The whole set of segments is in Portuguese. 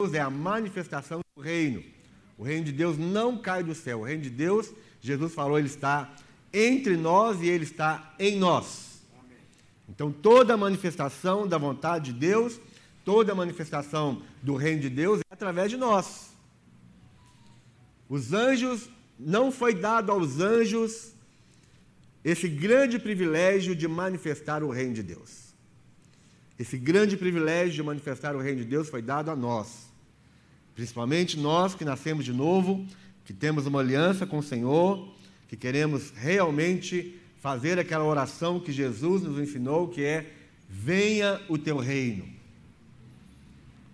Deus é a manifestação do reino. O reino de Deus não cai do céu. O reino de Deus, Jesus falou, ele está entre nós e ele está em nós. Então, toda manifestação da vontade de Deus, toda manifestação do reino de Deus é através de nós. Os anjos, não foi dado aos anjos esse grande privilégio de manifestar o reino de Deus. Esse grande privilégio de manifestar o reino de Deus foi dado a nós. Principalmente nós que nascemos de novo, que temos uma aliança com o Senhor, que queremos realmente fazer aquela oração que Jesus nos ensinou, que é: venha o teu reino.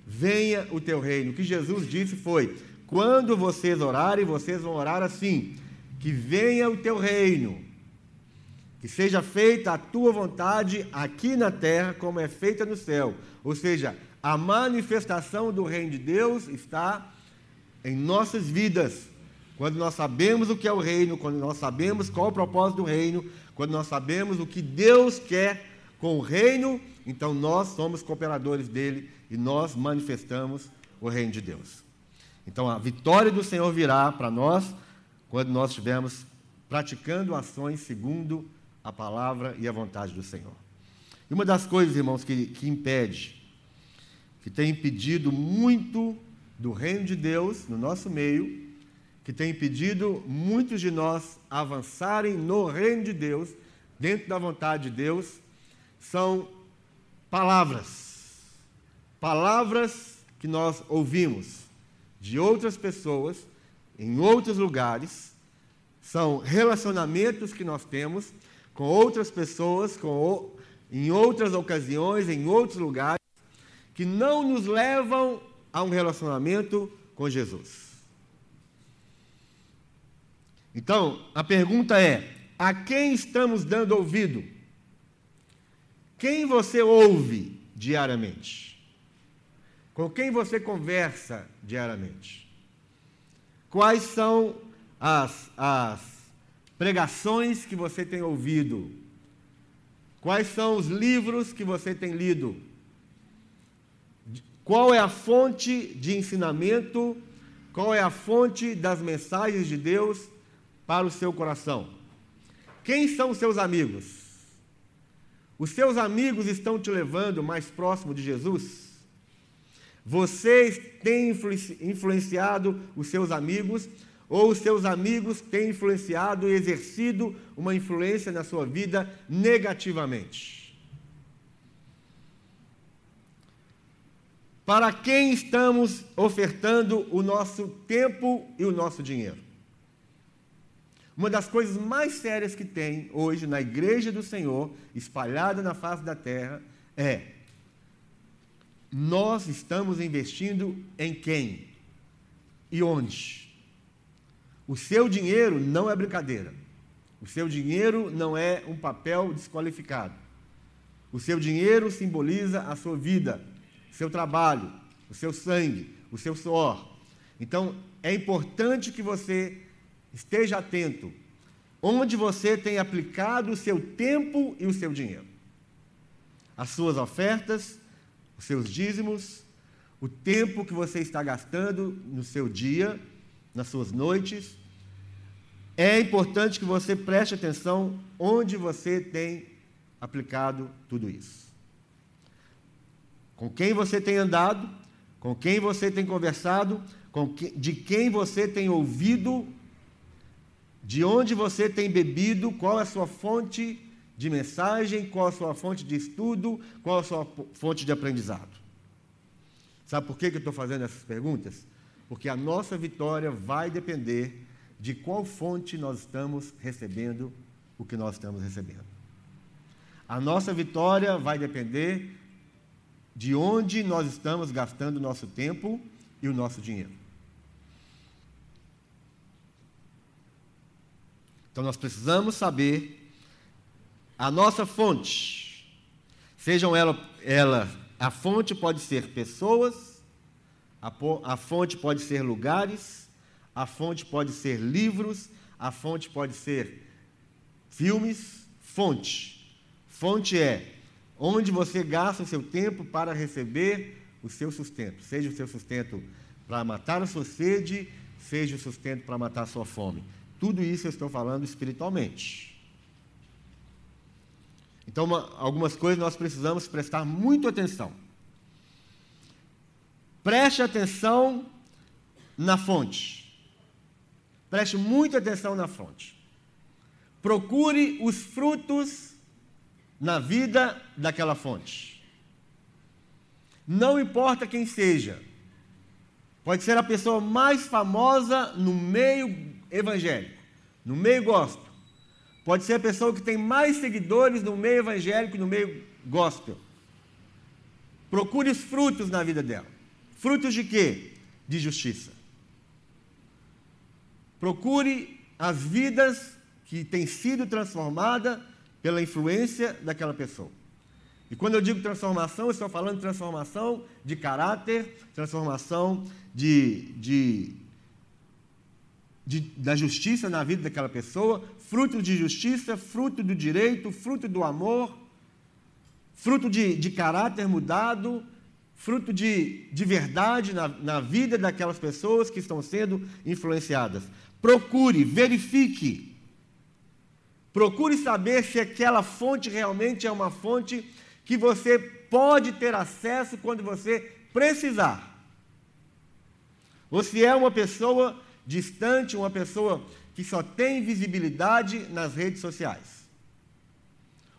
Venha o teu reino. O que Jesus disse foi: quando vocês orarem, vocês vão orar assim: que venha o teu reino, que seja feita a tua vontade aqui na terra, como é feita no céu. Ou seja, a manifestação do reino de Deus está em nossas vidas. Quando nós sabemos o que é o reino, quando nós sabemos qual é o propósito do reino, quando nós sabemos o que Deus quer com o reino, então nós somos cooperadores dele e nós manifestamos o reino de Deus. Então a vitória do Senhor virá para nós quando nós estivermos praticando ações segundo a palavra e a vontade do Senhor. E uma das coisas, irmãos, que, que impede que tem impedido muito do reino de Deus no nosso meio, que tem impedido muitos de nós avançarem no reino de Deus, dentro da vontade de Deus, são palavras. Palavras que nós ouvimos de outras pessoas, em outros lugares, são relacionamentos que nós temos com outras pessoas, com, em outras ocasiões, em outros lugares que não nos levam a um relacionamento com Jesus. Então, a pergunta é: a quem estamos dando ouvido? Quem você ouve diariamente? Com quem você conversa diariamente? Quais são as, as pregações que você tem ouvido? Quais são os livros que você tem lido? Qual é a fonte de ensinamento? Qual é a fonte das mensagens de Deus para o seu coração? Quem são os seus amigos? Os seus amigos estão te levando mais próximo de Jesus? Vocês têm influenciado os seus amigos ou os seus amigos têm influenciado e exercido uma influência na sua vida negativamente? Para quem estamos ofertando o nosso tempo e o nosso dinheiro? Uma das coisas mais sérias que tem hoje na igreja do Senhor, espalhada na face da terra, é: nós estamos investindo em quem e onde? O seu dinheiro não é brincadeira. O seu dinheiro não é um papel desqualificado. O seu dinheiro simboliza a sua vida, seu trabalho, o seu sangue, o seu suor. Então, é importante que você esteja atento onde você tem aplicado o seu tempo e o seu dinheiro. As suas ofertas, os seus dízimos, o tempo que você está gastando no seu dia, nas suas noites. É importante que você preste atenção onde você tem aplicado tudo isso com quem você tem andado, com quem você tem conversado, que, de quem você tem ouvido, de onde você tem bebido, qual é a sua fonte de mensagem, qual a sua fonte de estudo, qual a sua fonte de aprendizado. Sabe por que eu estou fazendo essas perguntas? Porque a nossa vitória vai depender de qual fonte nós estamos recebendo o que nós estamos recebendo. A nossa vitória vai depender de onde nós estamos gastando o nosso tempo e o nosso dinheiro. Então nós precisamos saber a nossa fonte. Sejam ela, ela a fonte pode ser pessoas, a, a fonte pode ser lugares, a fonte pode ser livros, a fonte pode ser filmes, fonte. Fonte é onde você gasta o seu tempo para receber o seu sustento. Seja o seu sustento para matar a sua sede, seja o sustento para matar a sua fome. Tudo isso eu estou falando espiritualmente. Então, uma, algumas coisas nós precisamos prestar muito atenção. Preste atenção na fonte. Preste muita atenção na fonte. Procure os frutos na vida daquela fonte. Não importa quem seja. Pode ser a pessoa mais famosa no meio evangélico, no meio gospel. Pode ser a pessoa que tem mais seguidores no meio evangélico, no meio gospel. Procure os frutos na vida dela. Frutos de quê? De justiça. Procure as vidas que têm sido transformadas pela influência daquela pessoa. E quando eu digo transformação, eu estou falando de transformação de caráter, transformação de, de, de, da justiça na vida daquela pessoa, fruto de justiça, fruto do direito, fruto do amor, fruto de, de caráter mudado, fruto de, de verdade na, na vida daquelas pessoas que estão sendo influenciadas. Procure, verifique Procure saber se aquela fonte realmente é uma fonte que você pode ter acesso quando você precisar. Ou se é uma pessoa distante, uma pessoa que só tem visibilidade nas redes sociais.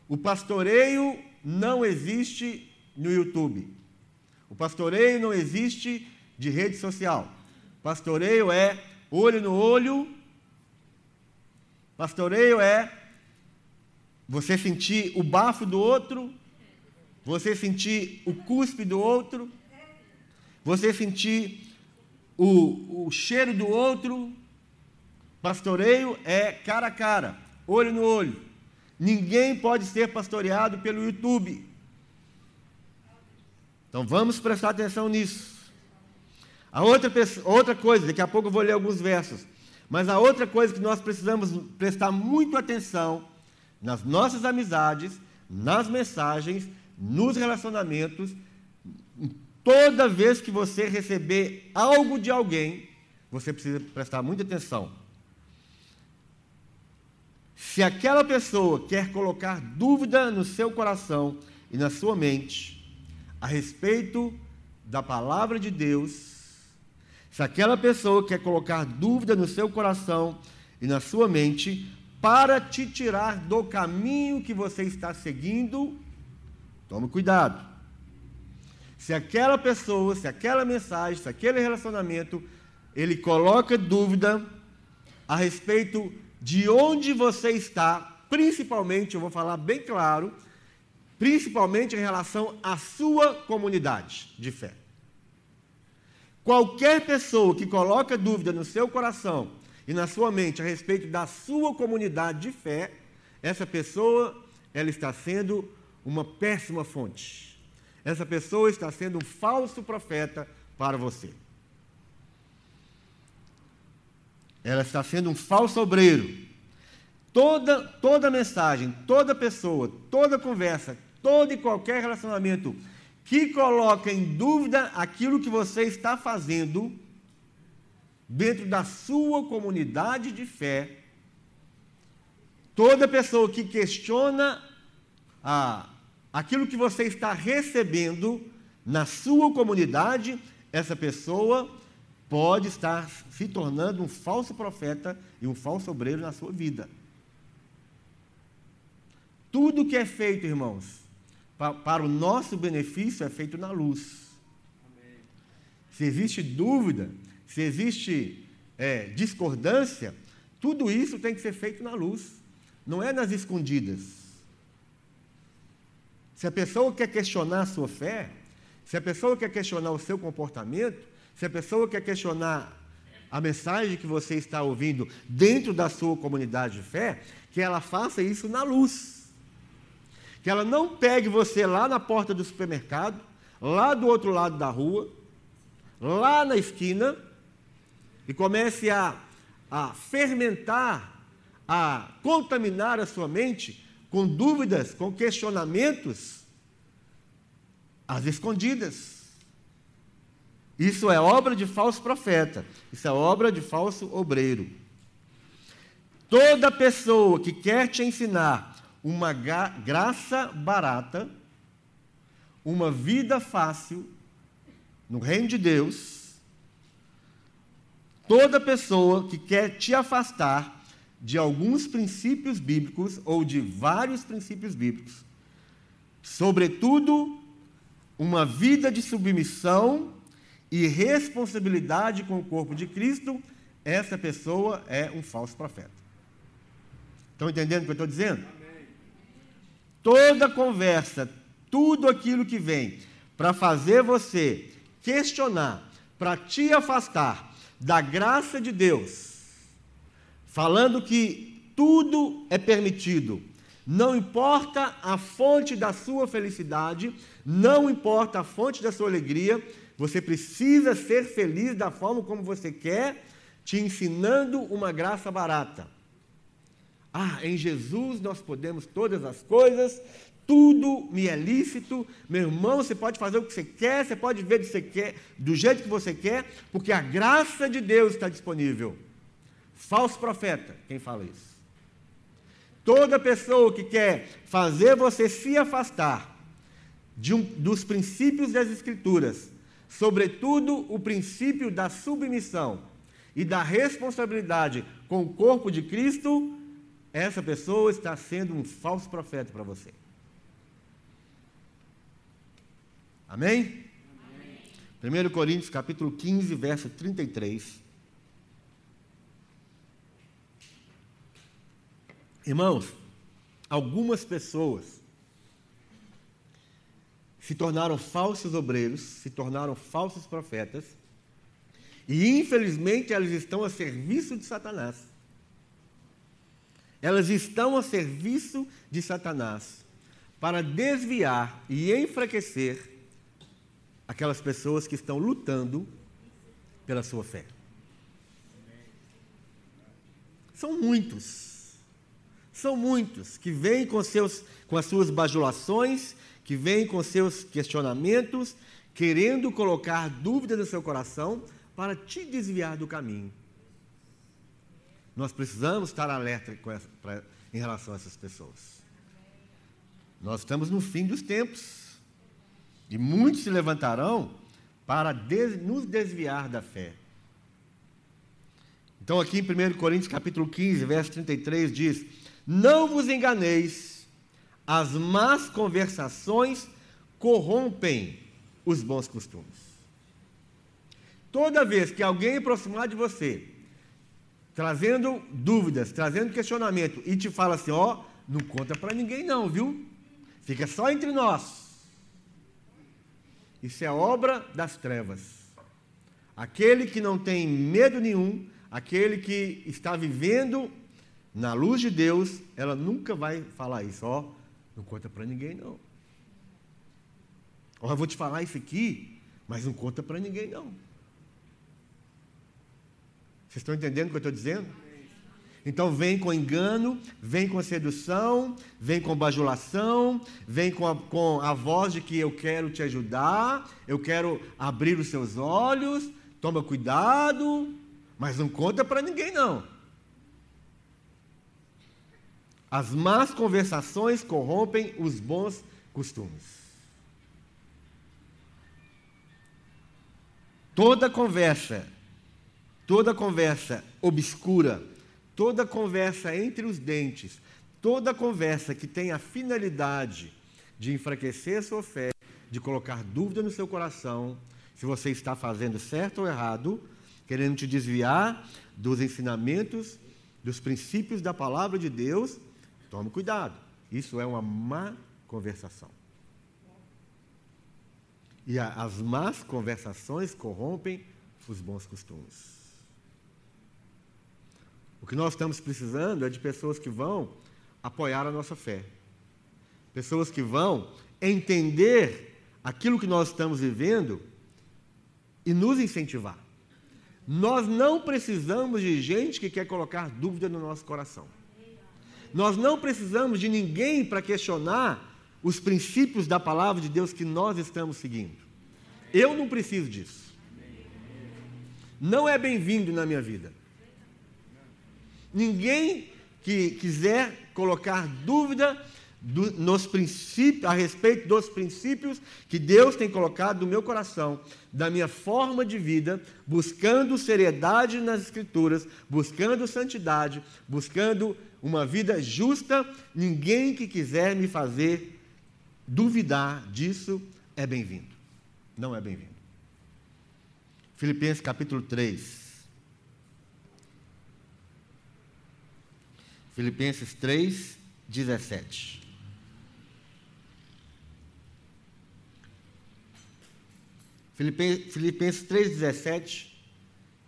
O pastoreio não existe no YouTube. O pastoreio não existe de rede social. Pastoreio é olho no olho. Pastoreio é você sentir o bafo do outro, você sentir o cuspe do outro, você sentir o, o cheiro do outro. Pastoreio é cara a cara, olho no olho. Ninguém pode ser pastoreado pelo YouTube. Então vamos prestar atenção nisso. A outra, outra coisa, daqui a pouco eu vou ler alguns versos, mas a outra coisa que nós precisamos prestar muito atenção nas nossas amizades, nas mensagens, nos relacionamentos, toda vez que você receber algo de alguém, você precisa prestar muita atenção. Se aquela pessoa quer colocar dúvida no seu coração e na sua mente a respeito da palavra de Deus, se aquela pessoa quer colocar dúvida no seu coração e na sua mente para te tirar do caminho que você está seguindo, tome cuidado. Se aquela pessoa, se aquela mensagem, se aquele relacionamento, ele coloca dúvida a respeito de onde você está, principalmente, eu vou falar bem claro, principalmente em relação à sua comunidade de fé. Qualquer pessoa que coloca dúvida no seu coração e na sua mente a respeito da sua comunidade de fé, essa pessoa ela está sendo uma péssima fonte. Essa pessoa está sendo um falso profeta para você. Ela está sendo um falso obreiro. Toda, toda mensagem, toda pessoa, toda conversa, todo e qualquer relacionamento que coloca em dúvida aquilo que você está fazendo, dentro da sua comunidade de fé, toda pessoa que questiona aquilo que você está recebendo na sua comunidade, essa pessoa pode estar se tornando um falso profeta e um falso obreiro na sua vida. Tudo que é feito, irmãos, para o nosso benefício é feito na luz. Se existe dúvida, se existe é, discordância, tudo isso tem que ser feito na luz, não é nas escondidas. Se a pessoa quer questionar a sua fé, se a pessoa quer questionar o seu comportamento, se a pessoa quer questionar a mensagem que você está ouvindo dentro da sua comunidade de fé, que ela faça isso na luz. Que ela não pegue você lá na porta do supermercado, lá do outro lado da rua, lá na esquina, e comece a, a fermentar, a contaminar a sua mente com dúvidas, com questionamentos, às escondidas. Isso é obra de falso profeta. Isso é obra de falso obreiro. Toda pessoa que quer te ensinar uma graça barata, uma vida fácil no reino de Deus, toda pessoa que quer te afastar de alguns princípios bíblicos ou de vários princípios bíblicos, sobretudo uma vida de submissão e responsabilidade com o corpo de Cristo, essa pessoa é um falso profeta. Estão entendendo o que eu estou dizendo? Amém. Toda conversa, tudo aquilo que vem para fazer você questionar, para te afastar da graça de Deus, falando que tudo é permitido, não importa a fonte da sua felicidade, não importa a fonte da sua alegria, você precisa ser feliz da forma como você quer, te ensinando uma graça barata. Ah, em Jesus nós podemos todas as coisas, tudo me é lícito. Meu irmão, você pode fazer o que você quer, você pode ver do, você quer, do jeito que você quer, porque a graça de Deus está disponível. Falso profeta, quem fala isso? Toda pessoa que quer fazer você se afastar um, dos princípios das Escrituras, sobretudo o princípio da submissão e da responsabilidade com o corpo de Cristo, essa pessoa está sendo um falso profeta para você. Amém? Amém? 1 Coríntios capítulo 15, verso 33. Irmãos, algumas pessoas se tornaram falsos obreiros, se tornaram falsos profetas, e infelizmente elas estão a serviço de Satanás. Elas estão a serviço de Satanás para desviar e enfraquecer aquelas pessoas que estão lutando pela sua fé. São muitos são muitos que vêm com, seus, com as suas bajulações, que vêm com seus questionamentos, querendo colocar dúvidas no seu coração para te desviar do caminho. Nós precisamos estar alerta essa, pra, em relação a essas pessoas. Nós estamos no fim dos tempos. E muitos se levantarão para des, nos desviar da fé. Então, aqui em 1 Coríntios capítulo 15, verso 33, diz: não vos enganeis, as más conversações corrompem os bons costumes. Toda vez que alguém aproximar de você, trazendo dúvidas, trazendo questionamento, e te fala assim: ó, não conta para ninguém, não, viu? Fica só entre nós. Isso é obra das trevas. Aquele que não tem medo nenhum, aquele que está vivendo na luz de Deus, ela nunca vai falar isso, ó, não conta para ninguém não. Ó, eu vou te falar isso aqui, mas não conta para ninguém não. Vocês estão entendendo o que eu estou dizendo? Então vem com engano, vem com sedução, vem com bajulação, vem com a, com a voz de que eu quero te ajudar, eu quero abrir os seus olhos, toma cuidado, mas não conta para ninguém não. As más conversações corrompem os bons costumes. Toda conversa, toda conversa obscura, toda conversa entre os dentes, toda conversa que tem a finalidade de enfraquecer a sua fé, de colocar dúvida no seu coração, se você está fazendo certo ou errado, querendo te desviar dos ensinamentos, dos princípios da palavra de Deus, Tome cuidado. Isso é uma má conversação. E as más conversações corrompem os bons costumes. O que nós estamos precisando é de pessoas que vão apoiar a nossa fé. Pessoas que vão entender aquilo que nós estamos vivendo e nos incentivar. Nós não precisamos de gente que quer colocar dúvida no nosso coração. Nós não precisamos de ninguém para questionar os princípios da palavra de Deus que nós estamos seguindo. Eu não preciso disso. não é bem-vindo na minha vida. Ninguém que quiser colocar dúvida do, nos princípios, a respeito dos princípios que Deus tem colocado no meu coração, da minha forma de vida, buscando seriedade nas Escrituras, buscando santidade, buscando uma vida justa, ninguém que quiser me fazer duvidar disso é bem-vindo. Não é bem-vindo. Filipenses capítulo 3. Filipenses 3, 17. Filipenses 3,17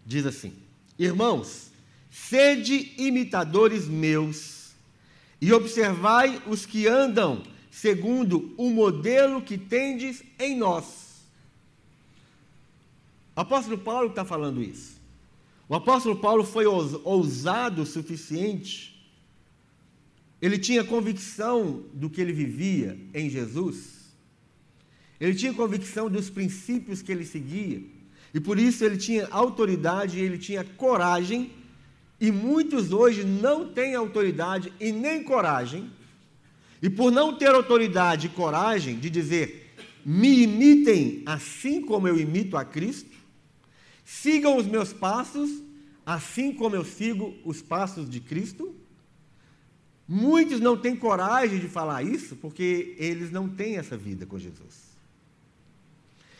diz assim: Irmãos, sede imitadores meus e observai os que andam segundo o modelo que tendes em nós. O apóstolo Paulo está falando isso. O apóstolo Paulo foi ousado o suficiente, ele tinha convicção do que ele vivia em Jesus ele tinha convicção dos princípios que ele seguia. E por isso ele tinha autoridade, ele tinha coragem. E muitos hoje não têm autoridade e nem coragem. E por não ter autoridade e coragem de dizer, me imitem assim como eu imito a Cristo, sigam os meus passos assim como eu sigo os passos de Cristo. Muitos não têm coragem de falar isso porque eles não têm essa vida com Jesus.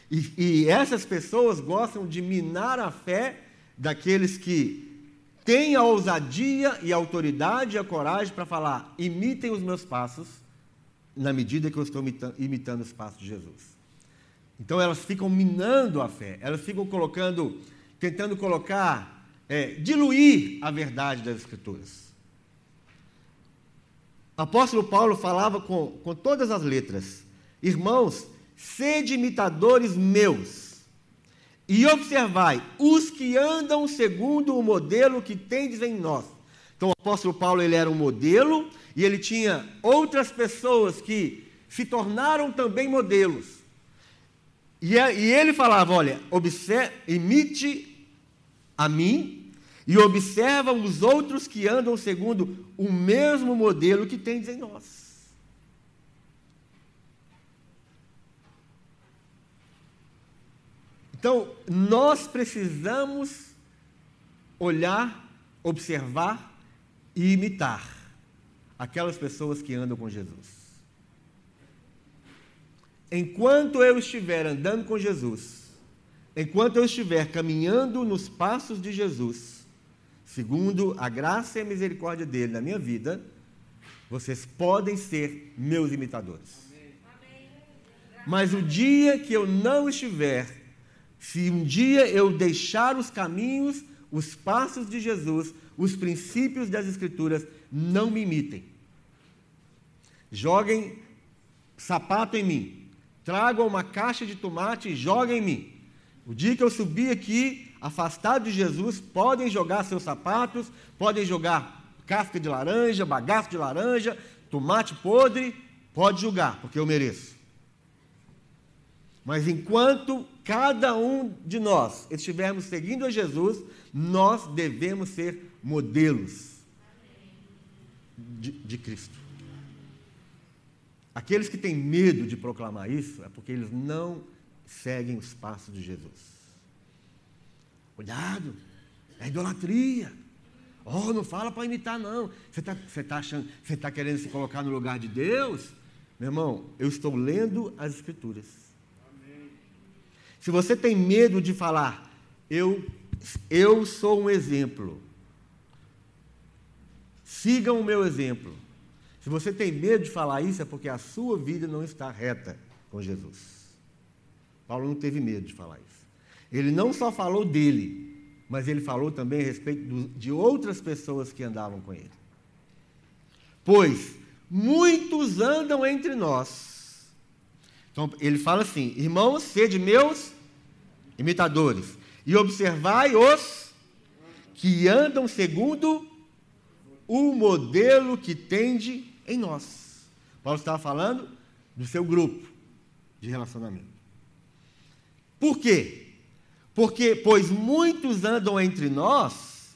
E, e essas pessoas gostam de minar a fé daqueles que têm a ousadia e a autoridade e a coragem para falar: imitem os meus passos, na medida que eu estou imitando, os passos de Jesus. Então elas ficam minando a fé, elas ficam colocando, tentando colocar, é, diluir a verdade das Escrituras. Apóstolo Paulo falava com, com todas as letras: irmãos, sede imitadores meus, e observai os que andam segundo o modelo que tendes em nós. Então o apóstolo Paulo ele era um modelo e ele tinha outras pessoas que se tornaram também modelos. E, é, ele falava: olha, observe, imite a mim e observa os outros que andam segundo o mesmo modelo que tendes em nós. Então, nós precisamos olhar, observar e imitar aquelas pessoas que andam com Jesus. Enquanto eu estiver andando com Jesus, enquanto eu estiver caminhando nos passos de Jesus, segundo a graça e a misericórdia dele na minha vida, vocês podem ser meus imitadores. Mas o dia que eu não estiver se um dia eu deixar os caminhos, os passos de Jesus, os princípios das Escrituras, não me imitem. Joguem sapato em mim. Tragam uma caixa de tomate e joguem em mim. O dia que eu subir aqui, afastado de Jesus, podem jogar seus sapatos, podem jogar casca de laranja, bagaço de laranja, tomate podre, pode jogar, porque eu mereço. Mas enquanto cada um de nós estivermos seguindo a Jesus, nós devemos ser modelos de, de, Cristo. Aqueles que têm medo de proclamar isso é porque eles não seguem os passos de Jesus. Cuidado, é idolatria. Oh, não fala para imitar, não. Você está você tá achando, você está querendo se colocar no lugar de Deus? Meu irmão, eu estou lendo as Escrituras. Se você tem medo de falar, eu, eu sou um exemplo, sigam o meu exemplo. Se você tem medo de falar isso, é porque a sua vida não está reta com Jesus. Paulo não teve medo de falar isso. Ele não só falou dele, mas ele falou também a respeito de outras pessoas que andavam com ele. Pois muitos andam entre nós então, ele fala assim: Irmãos, sede meus imitadores, e observai os que andam segundo o modelo que tende em nós. Paulo estava falando do seu grupo de relacionamento. Por quê? Porque, pois muitos andam entre nós,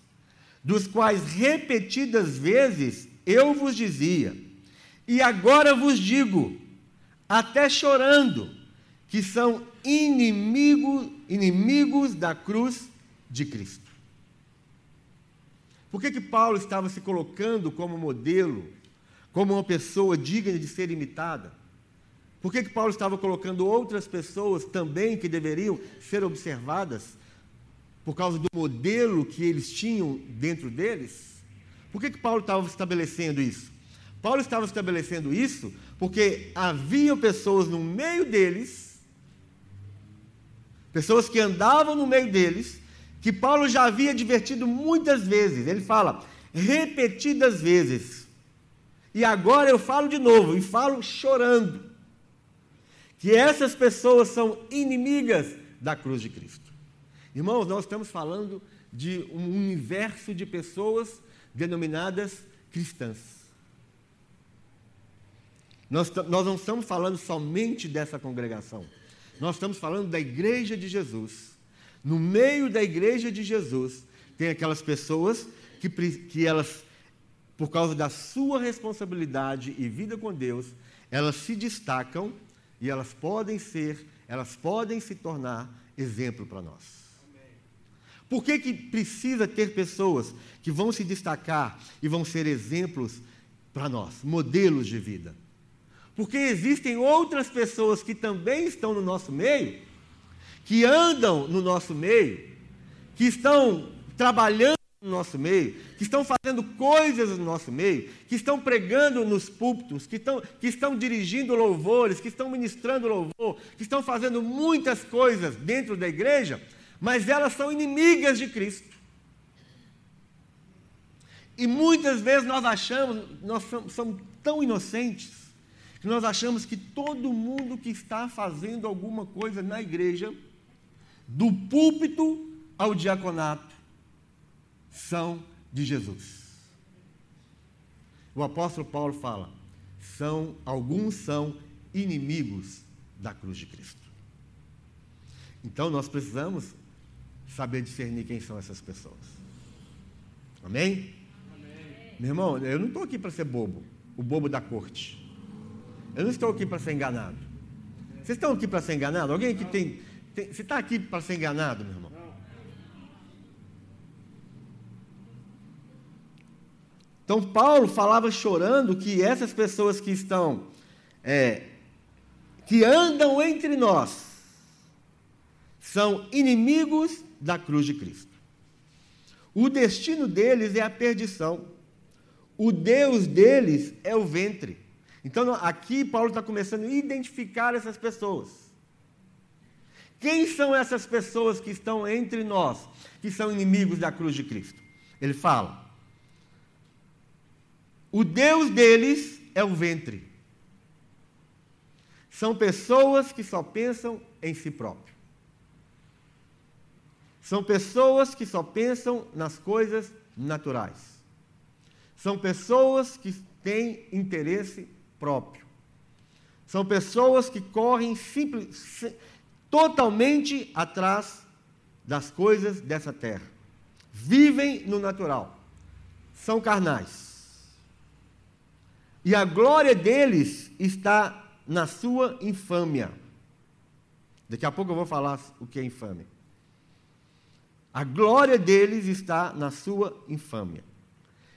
dos quais repetidas vezes eu vos dizia, e agora vos digo, até chorando, que são inimigos, inimigos da cruz de Cristo. Por que, que Paulo estava se colocando como modelo, como uma pessoa digna de ser imitada? Por que, que Paulo estava colocando outras pessoas também que deveriam ser observadas por causa do modelo que eles tinham dentro deles? Por que, que Paulo estava estabelecendo isso? Paulo estava estabelecendo isso porque havia pessoas no meio deles, pessoas que andavam no meio deles, que Paulo já havia advertido muitas vezes. Ele fala, repetidas vezes. E agora eu falo de novo, e falo chorando, que essas pessoas são inimigas da cruz de Cristo. Irmãos, nós estamos falando de um universo de pessoas denominadas cristãs. Nós, nós não estamos falando somente dessa congregação, nós estamos falando da igreja de Jesus. No meio da igreja de Jesus, tem aquelas pessoas que, que elas, por causa da sua responsabilidade e vida com Deus, elas se destacam e elas podem ser, elas podem se tornar exemplo para nós. Por que, que precisa ter pessoas que vão se destacar e vão ser exemplos para nós, modelos de vida? Porque existem outras pessoas que também estão no nosso meio, que andam no nosso meio, que estão trabalhando no nosso meio, que estão fazendo coisas no nosso meio, que estão pregando nos púlpitos, que estão, que estão dirigindo louvores, que estão ministrando louvor, que estão fazendo muitas coisas dentro da igreja, mas elas são inimigas de Cristo. E muitas vezes nós achamos, nós somos, tão inocentes, que nós achamos que todo mundo que está fazendo alguma coisa na igreja, do púlpito ao diaconato, são de Jesus. O apóstolo Paulo fala: são alguns são inimigos da cruz de Cristo. Então nós precisamos saber discernir quem são essas pessoas. Amém? Amém. Meu irmão, eu não estou aqui para ser bobo, o bobo da corte. Eu não estou aqui para ser enganado. Vocês estão aqui para ser enganado? Alguém que tem, tem. Você está aqui para ser enganado, meu irmão? Então, Paulo falava chorando que essas pessoas que estão, é, que andam entre nós, são inimigos da cruz de Cristo. O destino deles é a perdição. O Deus deles é o ventre. Então, aqui Paulo está começando a identificar essas pessoas. Quem são essas pessoas que estão entre nós, que são inimigos da cruz de Cristo? Ele fala: o Deus deles é o ventre. São pessoas que só pensam em si próprios. São pessoas que só pensam nas coisas naturais. São pessoas que têm interesse próprio. São pessoas que correm simples, totalmente atrás das coisas dessa terra. Vivem no natural. São carnais. E a glória deles está na sua infâmia. Daqui a pouco eu vou falar o que é infâmia. A glória deles está na sua infâmia,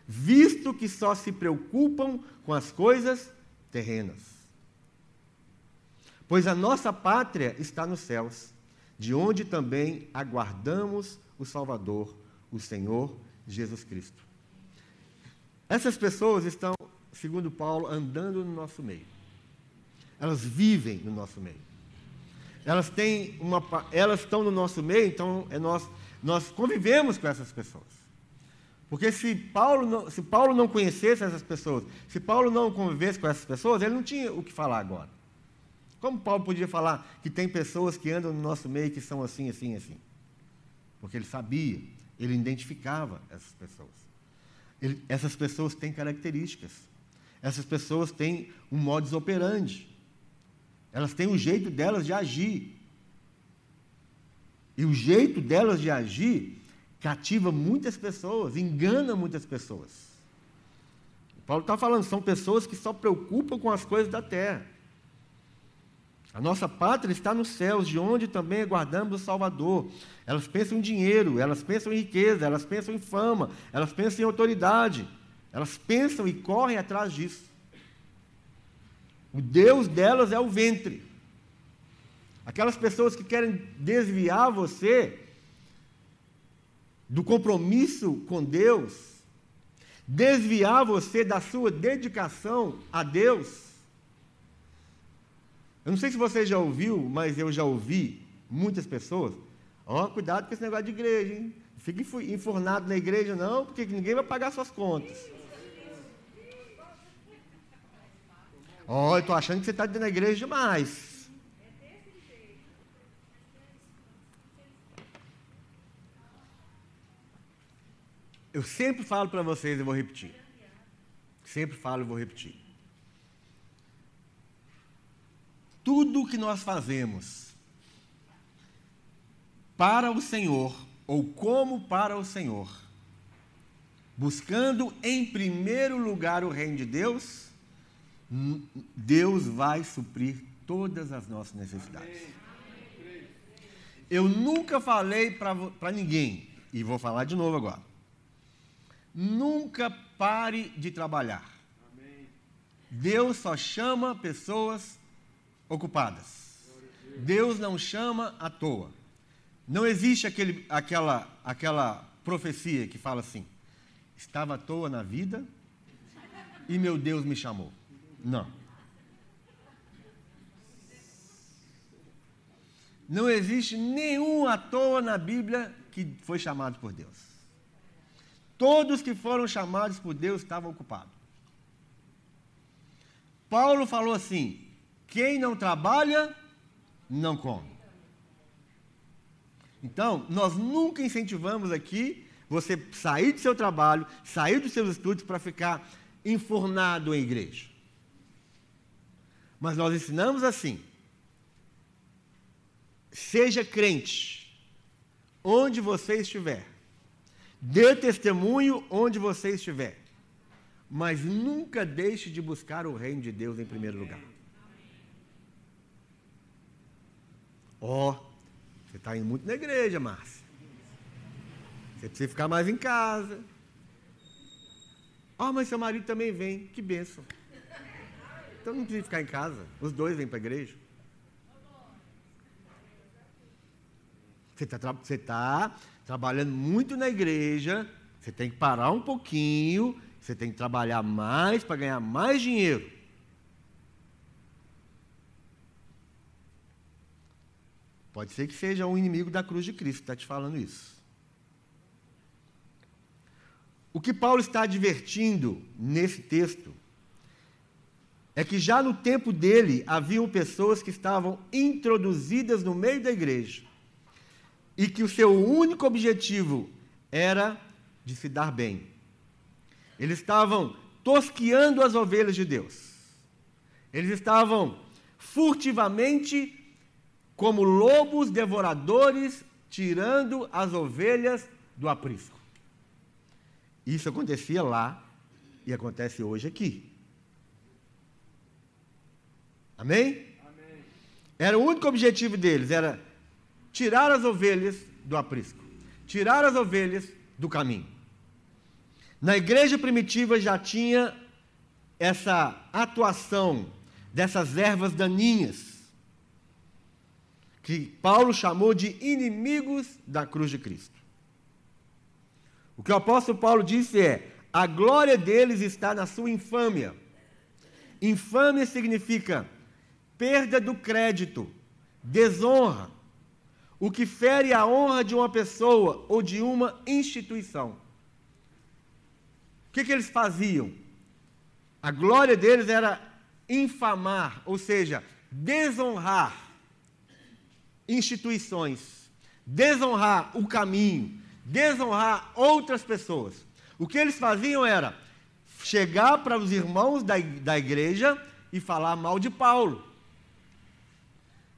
visto que só se preocupam com as coisas terrenas. Pois a nossa pátria está nos céus, de onde também aguardamos o Salvador, o Senhor Jesus Cristo. Essas pessoas estão, segundo Paulo, andando no nosso meio. Elas vivem no nosso meio. Elas têm uma, elas estão no nosso meio, então é nós nós convivemos com essas pessoas. Porque se Paulo, não, se Paulo não conhecesse essas pessoas, se Paulo não convivesse com essas pessoas, ele não tinha o que falar agora. Como Paulo podia falar que tem pessoas que andam no nosso meio que são assim, assim, assim? Porque ele sabia, ele identificava essas pessoas. Ele, essas pessoas têm características. Essas pessoas têm um modus operandi. Elas têm um jeito delas de agir. E o jeito delas de agir cativa muitas pessoas, engana muitas pessoas. Paulo está falando, são pessoas que só preocupam com as coisas da terra. A nossa pátria está nos céus, de onde também aguardamos o Salvador. Elas pensam em dinheiro, elas pensam em riqueza, elas pensam em fama, elas pensam em autoridade. Elas pensam e correm atrás disso. O Deus delas é o ventre. Aquelas pessoas que querem desviar você do compromisso com Deus, desviar você da sua dedicação a Deus, eu não sei se você já ouviu, mas eu já ouvi muitas pessoas. Ó, oh, cuidado com esse negócio de igreja, hein? Fica enfornado na igreja, não, porque ninguém vai pagar suas contas. Ó, oh, eu estou achando que você está dentro da igreja demais. Eu sempre falo para vocês, eu vou repetir. Sempre falo e vou repetir. tudo o que nós fazemos para o Senhor, ou como para o Senhor, buscando em primeiro lugar o reino de Deus, Deus vai suprir todas as nossas necessidades. Eu nunca falei para ninguém, e vou falar de novo agora. Nunca pare de trabalhar. Deus só chama pessoas ocupadas. Deus não chama à toa. Não existe aquele, aquela, aquela profecia que fala assim: estava à toa na vida e meu Deus me chamou. Não. Não existe nenhum à toa na Bíblia que foi chamado por Deus. Todos que foram chamados por Deus estavam ocupados. Paulo falou assim: quem não trabalha, não come. Então, nós nunca incentivamos aqui você sair do seu trabalho, sair dos seus estudos para ficar enfornado em igreja. Mas nós ensinamos assim: seja crente, onde você estiver, dê testemunho onde você estiver, mas nunca deixe de buscar o reino de Deus em primeiro lugar. Ó, oh, você está indo muito na igreja, Márcia. Você precisa ficar mais em casa. Ah, oh, mas seu marido também vem. Que benção. Então não precisa ficar em casa. Os dois vêm para a igreja. Você está você tá trabalhando muito na igreja. Você tem que parar um pouquinho. Você tem que trabalhar mais para ganhar mais dinheiro. Pode ser que seja um inimigo da cruz de Cristo que está te falando isso. O que Paulo está advertindo nesse texto é que já no tempo dele haviam pessoas que estavam introduzidas no meio da igreja e que o seu único objetivo era de se dar bem. Eles estavam tosquiando as ovelhas de Deus. Eles estavam furtivamente como lobos devoradores tirando as ovelhas do aprisco. Isso acontecia lá e acontece hoje aqui. Amém? Amém? Era o único objetivo deles, era tirar as ovelhas do aprisco, tirar as ovelhas do caminho. Na igreja primitiva já tinha essa atuação dessas ervas daninhas que Paulo chamou de inimigos da cruz de Cristo. O que o apóstolo Paulo disse é: a glória deles está na sua infâmia. Infâmia significa perda do crédito, desonra, o que fere a honra de uma pessoa ou de uma instituição. O que, que eles faziam? A glória deles era infamar, ou seja, desonrar instituições, desonrar o caminho, desonrar outras pessoas. O que eles faziam era chegar para os irmãos da, da igreja e falar mal de Paulo.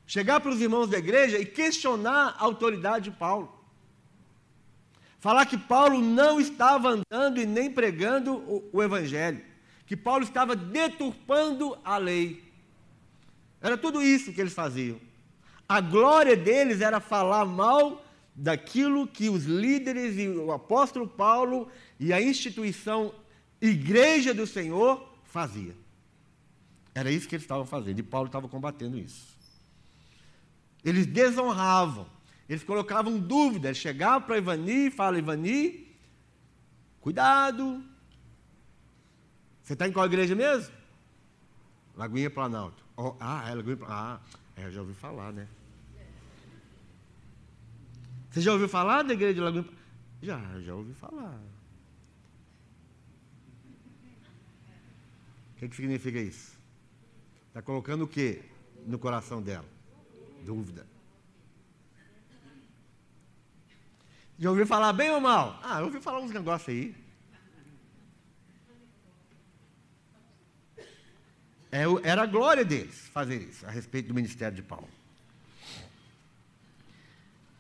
Chegar para os irmãos da igreja e questionar a autoridade de Paulo. Falar que Paulo não estava andando e nem pregando o, o evangelho, que Paulo estava deturpando a lei. Era tudo isso que eles faziam. A glória deles era falar mal daquilo que os líderes e o apóstolo Paulo e a instituição Igreja do Senhor fazia. Era isso que eles estavam fazendo, e Paulo estava combatendo isso. Eles desonravam, eles colocavam dúvida, eles chegavam para Ivani e falavam, Ivani, cuidado. Você está em qual igreja mesmo? Lagoinha Planalto. Oh, ah, é Lagoinha Planalto. Ah, é, eu já ouvi falar, né? Você já ouviu falar da igreja de Lagoinha Planalto? Já, já ouvi falar. O que, que significa isso? Está colocando o que no coração dela? Dúvida. Já ouviu falar bem ou mal? Ah, eu ouvi falar uns negócios aí. É era a glória deles fazer isso, a respeito do ministério de Paulo.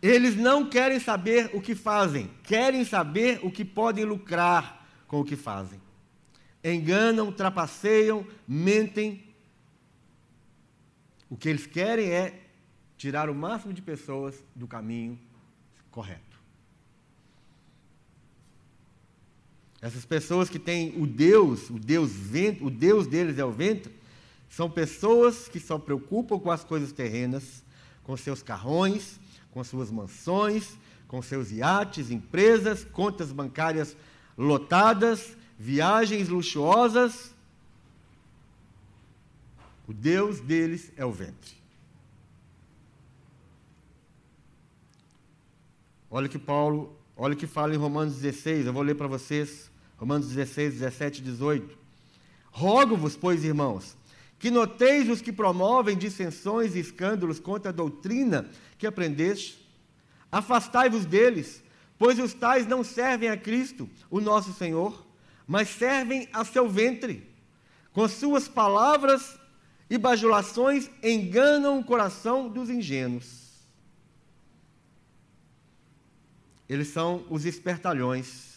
Eles não querem saber o que fazem, querem saber o que podem lucrar com o que fazem. Enganam, trapaceiam, mentem. O que eles querem é tirar o máximo de pessoas do caminho correto. Essas pessoas que têm o Deus, o Deus vento, o Deus deles é o vento, são pessoas que só preocupam com as coisas terrenas, com seus carrões, com suas mansões, com seus iates, empresas, contas bancárias lotadas, viagens luxuosas. O Deus deles é o ventre. Olha que Paulo, olha que fala em Romanos 16, eu vou ler para vocês, Romanos 16, 17 e 18. Rogo-vos, pois, irmãos, que noteis os que promovem dissensões e escândalos contra a doutrina que aprendeste. Afastai-vos deles, pois os tais não servem a Cristo, o nosso Senhor, mas servem a seu ventre. Com suas palavras e bajulações enganam o coração dos ingênuos. Eles são os espertalhões.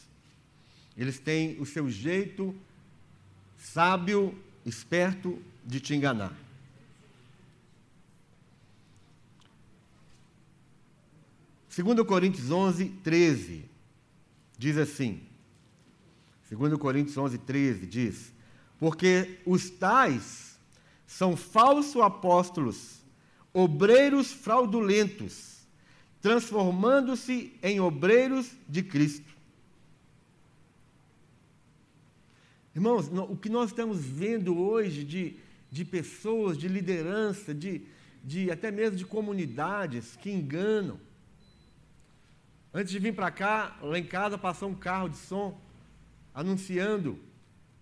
Eles têm o seu jeito sábio, esperto de te enganar. Segundo Coríntios 11, 13, diz assim, 2 Coríntios 11, 13 diz: Porque os tais são falsos apóstolos, obreiros fraudulentos, transformando-se em obreiros de Cristo. Irmãos, o que nós estamos vendo hoje de, de pessoas, de liderança, de, de até mesmo de comunidades que enganam. Antes de vir para cá, lá em casa passou um carro de som anunciando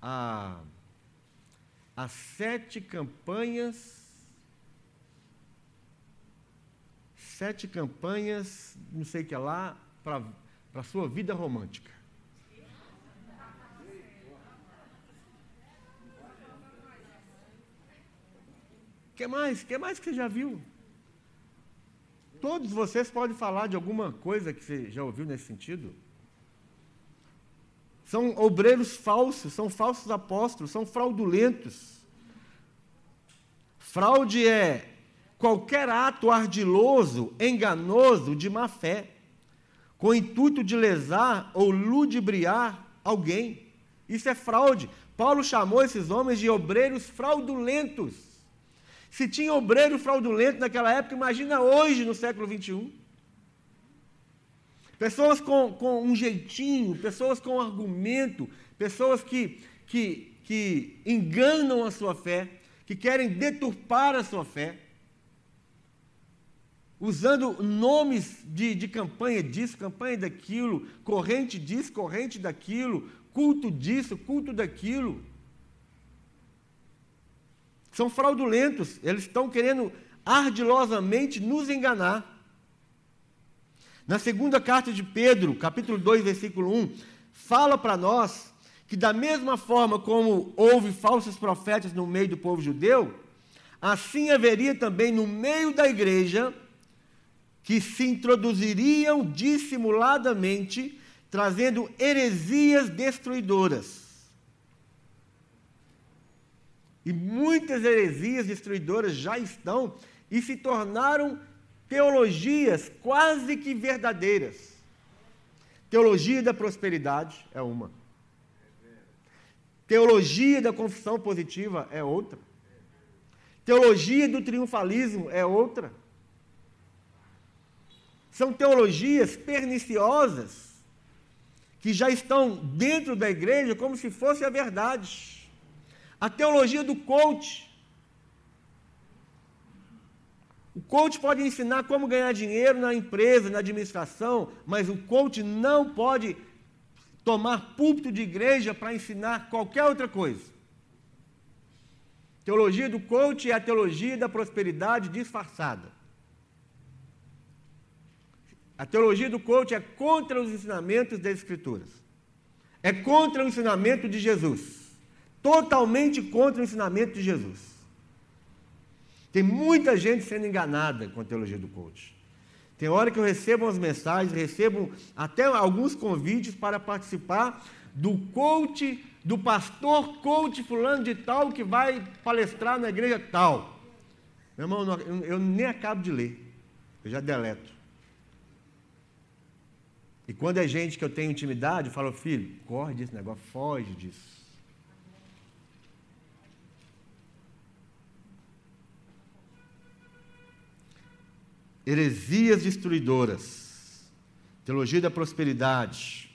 a, as sete campanhas, sete campanhas, não sei o que lá, para a sua vida romântica. que mais? que mais que você já viu? Todos vocês podem falar de alguma coisa que você já ouviu nesse sentido? São obreiros falsos, são falsos apóstolos, são fraudulentos. Fraude é qualquer ato ardiloso, enganoso, de má fé, com o intuito de lesar ou ludibriar alguém. Isso é fraude. Paulo chamou esses homens de obreiros fraudulentos. Se tinha obreiro fraudulento naquela época, imagina hoje, no século 21. Pessoas com, com um jeitinho, pessoas com argumento, pessoas que, que, que enganam a sua fé, que querem deturpar a sua fé, usando nomes de, de campanha disso, campanha daquilo, corrente disso, corrente daquilo, culto disso, culto daquilo. São fraudulentos, eles estão querendo ardilosamente nos enganar. Na segunda carta de Pedro, capítulo 2, versículo 1, fala para nós que, da mesma forma como houve falsos profetas no meio do povo judeu, assim haveria também no meio da igreja que se introduziriam dissimuladamente, trazendo heresias destruidoras. E muitas heresias destruidoras já estão e se tornaram teologias quase que verdadeiras. Teologia da prosperidade é uma. Teologia da confissão positiva é outra. Teologia do triunfalismo é outra. São teologias perniciosas que já estão dentro da igreja como se fosse a verdade. A teologia do coach. O coach pode ensinar como ganhar dinheiro na empresa, na administração, mas o coach não pode tomar púlpito de igreja para ensinar qualquer outra coisa. Teologia do coach é a teologia da prosperidade disfarçada. A teologia do coach é contra os ensinamentos das Escrituras. É contra o ensinamento de Jesus. Totalmente contra o ensinamento de Jesus. Tem muita gente sendo enganada com a teologia do coach. Tem hora que eu recebo umas mensagens, recebo até alguns convites para participar do coach, do pastor coach fulano de tal que vai palestrar na igreja tal. Meu irmão, eu nem acabo de ler, eu já deleto. E quando é gente que eu tenho intimidade, eu falo, filho, corre desse negócio, foge disso. heresias destruidoras, teologia da prosperidade.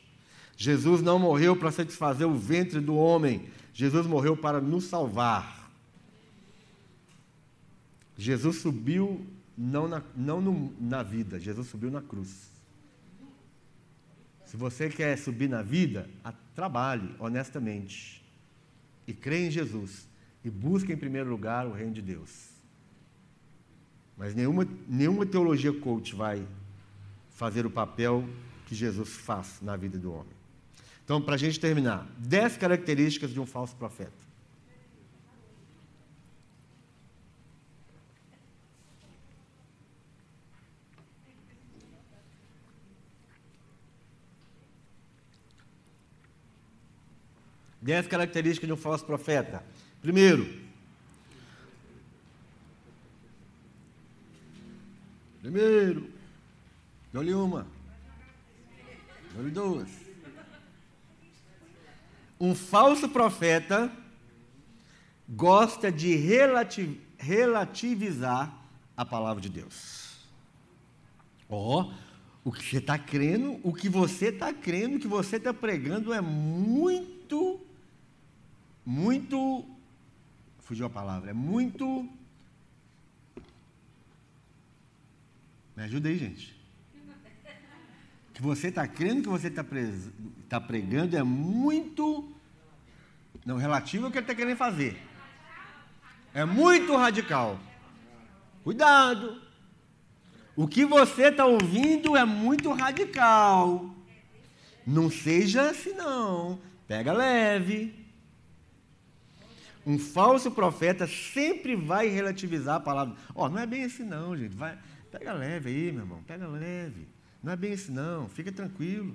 Jesus não morreu para satisfazer o ventre do homem, Jesus morreu para nos salvar. Jesus subiu não na, não no, na vida, Jesus subiu na cruz. Se você quer subir na vida, trabalhe honestamente e creia em Jesus e busque em primeiro lugar o reino de Deus. Mas nenhuma, nenhuma teologia coach vai fazer o papel que Jesus faz na vida do homem. Então, para a gente terminar, dez características de um falso profeta. Dez características de um falso profeta. Primeiro, Primeiro, dou-lhe uma, dou-lhe duas. Um falso profeta gosta de relativizar a palavra de Deus. Ó, oh, o que você está crendo, o que você está crendo, o que você está pregando é muito, muito, fugiu a palavra, é muito Me ajuda aí, gente. O que você está crendo, que você está tá pregando é muito. Não, relativo ao que ele está querendo fazer. É muito radical. Cuidado. O que você está ouvindo é muito radical. Não seja assim, não. Pega leve. Um falso profeta sempre vai relativizar a palavra. Ó, oh, não é bem assim, não, gente. Vai, Pega leve aí, meu irmão, pega leve. Não é bem isso, não, fica tranquilo.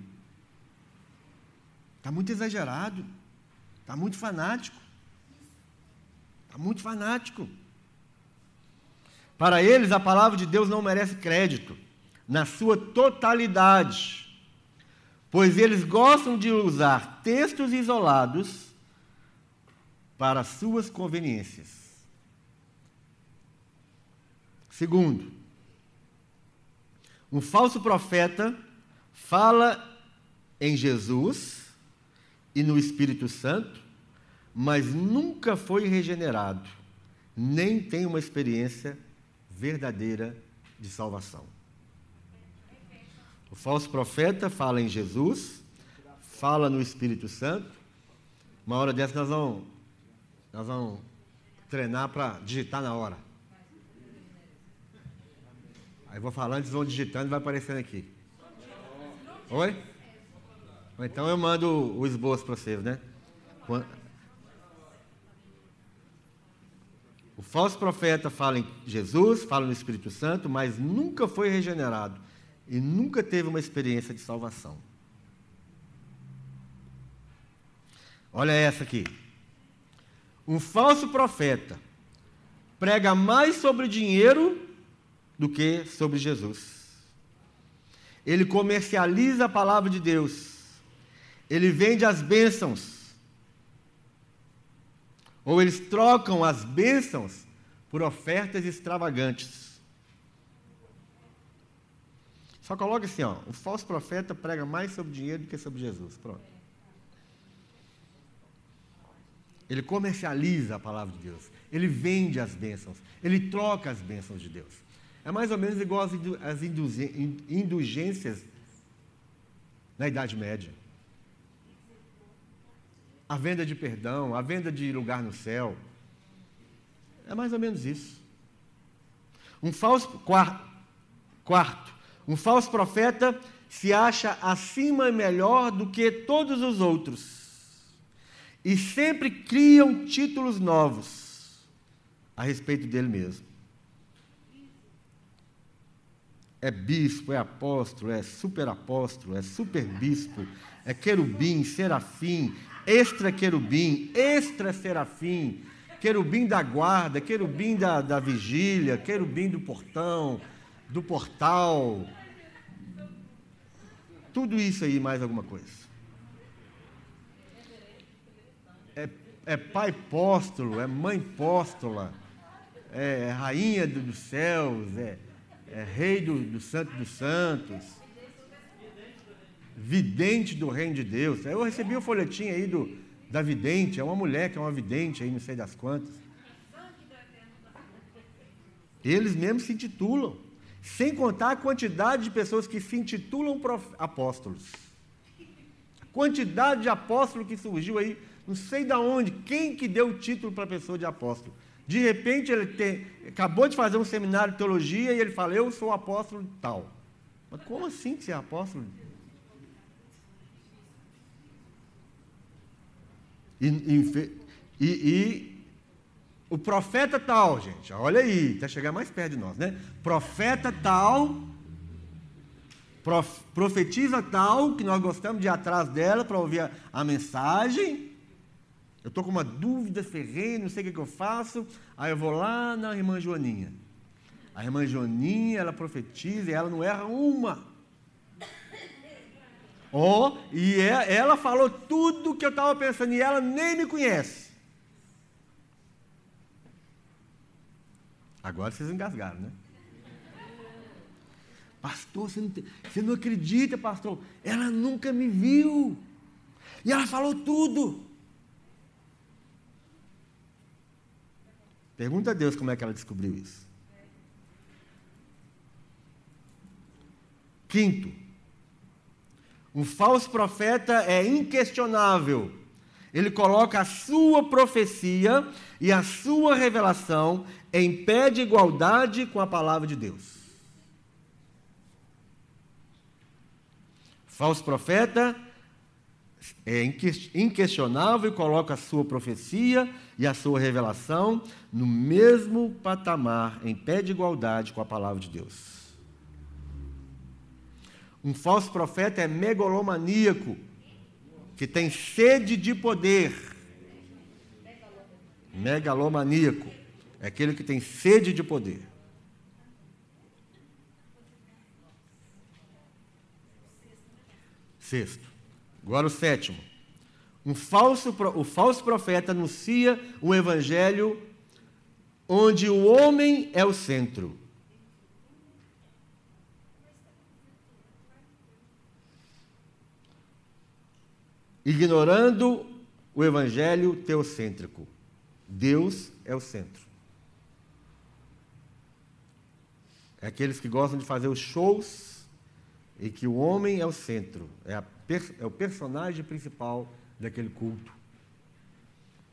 Está muito exagerado. Está muito fanático. Está muito fanático. Para eles, a palavra de Deus não merece crédito, na sua totalidade, pois eles gostam de usar textos isolados para suas conveniências. Segundo, um falso profeta fala em Jesus e no Espírito Santo, mas nunca foi regenerado, nem tem uma experiência verdadeira de salvação. O falso profeta fala em Jesus, fala no Espírito Santo. Uma hora dessa nós vamos, nós vamos treinar para digitar na hora. Aí vou falando, vocês vão digitando e vai aparecendo aqui. Oi? Então eu mando o esboço para vocês, né? O falso profeta fala em Jesus, fala no Espírito Santo, mas nunca foi regenerado e nunca teve uma experiência de salvação. Olha essa aqui. Um falso profeta prega mais sobre dinheiro do que sobre Jesus. Ele comercializa a palavra de Deus. Ele vende as bênçãos. Ou eles trocam as bênçãos por ofertas extravagantes. Só coloca assim, ó, o falso profeta prega mais sobre dinheiro do que sobre Jesus. Pronto. Ele comercializa a palavra de Deus. Ele vende as bênçãos. Ele troca as bênçãos de Deus. É mais ou menos igual às indulgências na Idade Média. A venda de perdão, a venda de lugar no céu. É mais ou menos isso. Um falso quarto, um falso profeta se acha acima e melhor do que todos os outros. E sempre criam títulos novos a respeito dele mesmo é bispo, é apóstolo, é superapóstolo, é superbispo, é querubim, serafim, extra querubim, extra serafim, querubim da guarda, querubim da, da vigília, querubim do portão, do portal. Tudo isso aí, mais alguma coisa. É, é pai apóstolo, é mãe apóstola, é rainha dos céus, é é rei do, do Santo dos Santos, vidente do reino de Deus. Eu recebi um folhetim aí do, da vidente, é uma mulher que é uma vidente aí, não sei das quantas. Eles mesmos se intitulam, sem contar a quantidade de pessoas que se intitulam apóstolos. A quantidade de apóstolos que surgiu aí, não sei de onde, quem que deu o título para a pessoa de apóstolo. De repente, ele tem, acabou de fazer um seminário de teologia e ele fala: Eu sou apóstolo tal. Mas como assim você é apóstolo? E, e, e, e, o profeta tal, gente, olha aí, está chegando mais perto de nós, né? Profeta tal, prof, profetiza tal, que nós gostamos de ir atrás dela para ouvir a, a mensagem. Eu estou com uma dúvida ferrenha, não sei o que, que eu faço. Aí eu vou lá na irmã Joaninha. A irmã Joaninha, ela profetiza e ela não erra uma. Ó, oh, e é, ela falou tudo que eu estava pensando e ela nem me conhece. Agora vocês engasgaram, né? Pastor, você não, tem, você não acredita, pastor? Ela nunca me viu. E ela falou tudo. Pergunta a Deus como é que ela descobriu isso. Quinto, um falso profeta é inquestionável. Ele coloca a sua profecia e a sua revelação em pé de igualdade com a palavra de Deus. Falso profeta é inquestionável e coloca a sua profecia e a sua revelação no mesmo patamar, em pé de igualdade com a palavra de Deus. Um falso profeta é megalomaníaco, que tem sede de poder. Megalomaníaco é aquele que tem sede de poder. Sexto. Agora o sétimo. Um falso, o falso profeta anuncia um evangelho onde o homem é o centro. Ignorando o evangelho teocêntrico. Deus é o centro. É aqueles que gostam de fazer os shows e que o homem é o centro, é, a, é o personagem principal daquele culto.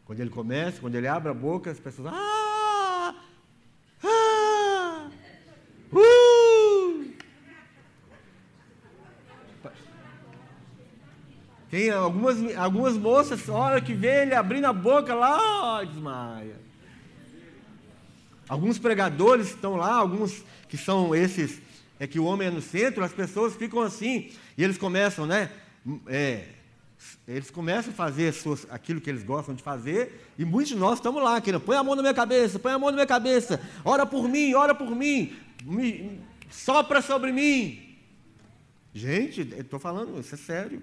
Quando ele começa, quando ele abre a boca, as pessoas. Ah! Ah! Uh! Tem algumas, algumas moças, hora que vê ele abrindo a boca lá, desmaia. Alguns pregadores estão lá, alguns que são esses, é que o homem é no centro, as pessoas ficam assim, e eles começam, né? É, eles começam a fazer suas, aquilo que eles gostam de fazer, e muitos de nós estamos lá, querendo, põe a mão na minha cabeça, põe a mão na minha cabeça, ora por mim, ora por mim, me, sopra sobre mim. Gente, estou falando, isso é sério.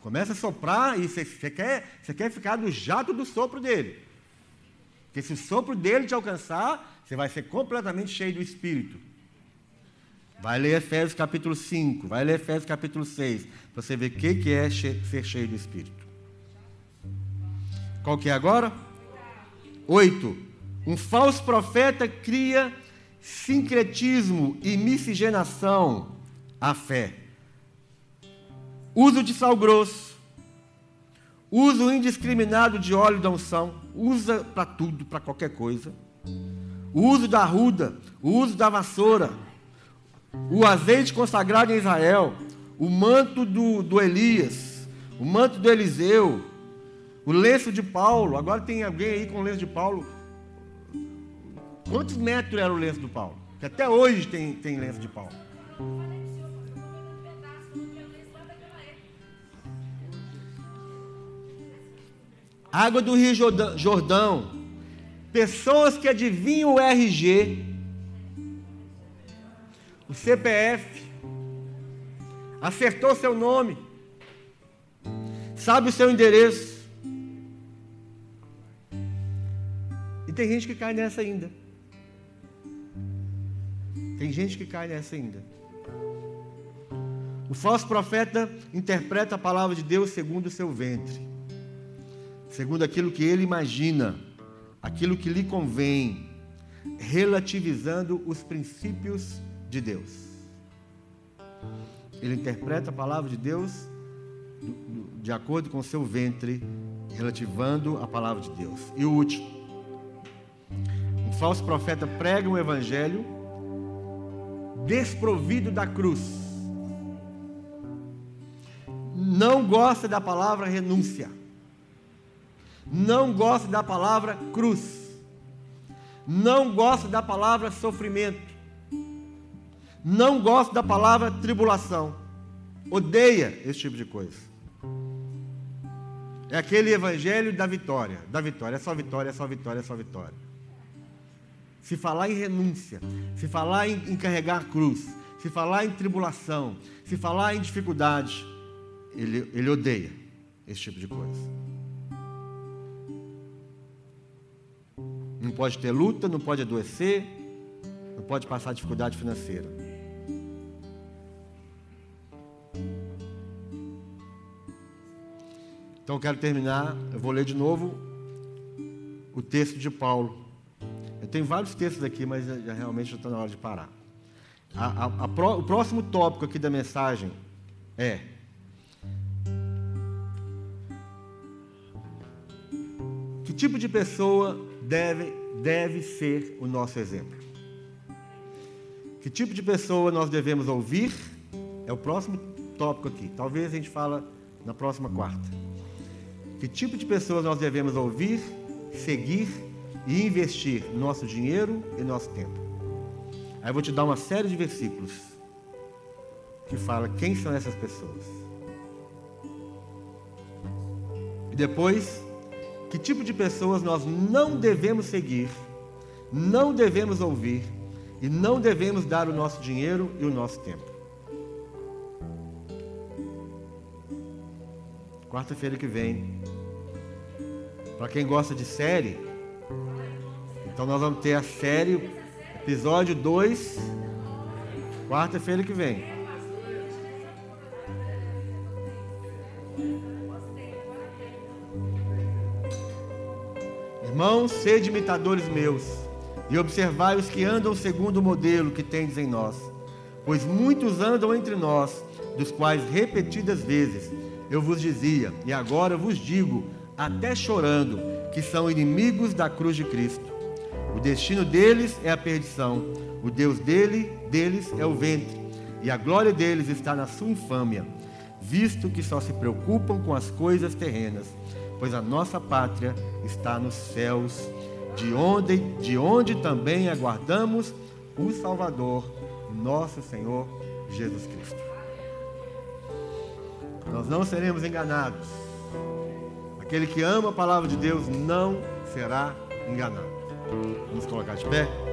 Começa a soprar e você, quer, quer ficar no jato do sopro dele. Porque se o sopro dele te alcançar, você vai ser completamente cheio do Espírito. Vai ler Efésios capítulo 5, vai ler Efésios capítulo 6, para você ver o que, que é ser cheio do Espírito. Qual que é agora? 8. Um falso profeta cria sincretismo e miscigenação à fé. Uso de sal grosso, uso indiscriminado de óleo da unção, usa para tudo, para qualquer coisa. O uso da ruda, o uso da vassoura, o azeite consagrado em Israel, o manto do, do Elias, o manto do Eliseu, o lenço de Paulo. Agora tem alguém aí com o lenço de Paulo. Quantos metros era o lenço do Paulo? Que até hoje tem, tem lenço de Paulo. Água do Rio Jordão. Pessoas que adivinham o RG o CPF, acertou seu nome, sabe o seu endereço. E tem gente que cai nessa ainda. Tem gente que cai nessa ainda. O falso profeta interpreta a palavra de Deus segundo o seu ventre, segundo aquilo que ele imagina, aquilo que lhe convém, relativizando os princípios de Deus. Ele interpreta a palavra de Deus de acordo com o seu ventre, relativando a palavra de Deus. E o último, um falso profeta prega um evangelho desprovido da cruz. Não gosta da palavra renúncia. Não gosta da palavra cruz. Não gosta da palavra sofrimento não gosta da palavra tribulação. Odeia esse tipo de coisa. É aquele evangelho da vitória. Da vitória, é só vitória, é só vitória, é só vitória. Se falar em renúncia, se falar em, em carregar cruz, se falar em tribulação, se falar em dificuldade, ele, ele odeia esse tipo de coisa. Não pode ter luta, não pode adoecer, não pode passar dificuldade financeira. Então eu quero terminar, eu vou ler de novo o texto de Paulo. Eu tenho vários textos aqui, mas já, realmente já está na hora de parar. A, a, a, o próximo tópico aqui da mensagem é que tipo de pessoa deve, deve ser o nosso exemplo? Que tipo de pessoa nós devemos ouvir? É o próximo tópico aqui. Talvez a gente fala na próxima quarta. Que tipo de pessoas nós devemos ouvir, seguir e investir nosso dinheiro e nosso tempo? Aí eu vou te dar uma série de versículos que fala quem são essas pessoas. E depois, que tipo de pessoas nós não devemos seguir, não devemos ouvir e não devemos dar o nosso dinheiro e o nosso tempo. Quarta-feira que vem. Para quem gosta de série, então nós vamos ter a série, episódio 2, quarta-feira que vem. Irmãos, sede imitadores meus, e observai os que andam segundo o modelo que tendes em nós, pois muitos andam entre nós, dos quais repetidas vezes eu vos dizia, e agora vos digo, até chorando, que são inimigos da cruz de Cristo. O destino deles é a perdição, o Deus dele, deles é o ventre, e a glória deles está na sua infâmia, visto que só se preocupam com as coisas terrenas, pois a nossa pátria está nos céus, de onde, de onde também aguardamos o Salvador, nosso Senhor Jesus Cristo. Nós não seremos enganados. Aquele que ama a palavra de Deus não será enganado. Vamos colocar de pé?